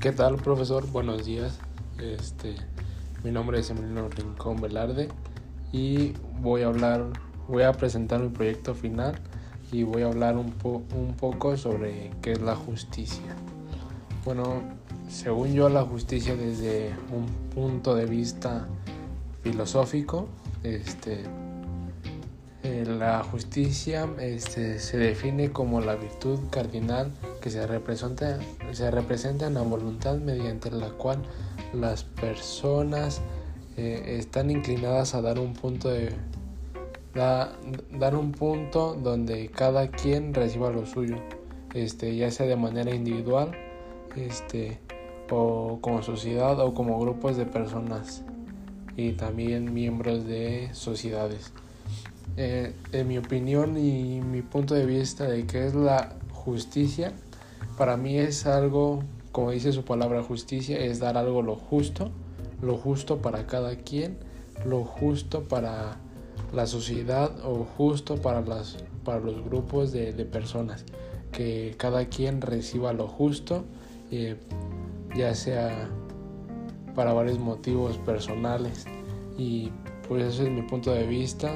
¿Qué tal, profesor? Buenos días. Este, mi nombre es Emiliano Rincón Velarde y voy a hablar, voy a presentar mi proyecto final y voy a hablar un, un poco sobre qué es la justicia. Bueno, según yo, la justicia desde un punto de vista filosófico, este, eh, la justicia este, se define como la virtud cardinal que se representa, se representa en la voluntad mediante la cual las personas eh, están inclinadas a dar un punto de dar un punto donde cada quien reciba lo suyo, este, ya sea de manera individual, este, o como sociedad o como grupos de personas y también miembros de sociedades. Eh, en mi opinión y mi punto de vista de qué es la justicia, para mí es algo, como dice su palabra justicia, es dar algo lo justo, lo justo para cada quien, lo justo para la sociedad o justo para, las, para los grupos de, personas, que cada quien reciba lo justo, eh, ya sea para varios motivos personales y pues ese es mi punto de vista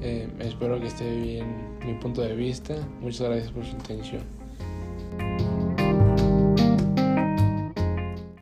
eh, espero que esté bien mi punto de vista. Muchas gracias por su atención. Bye.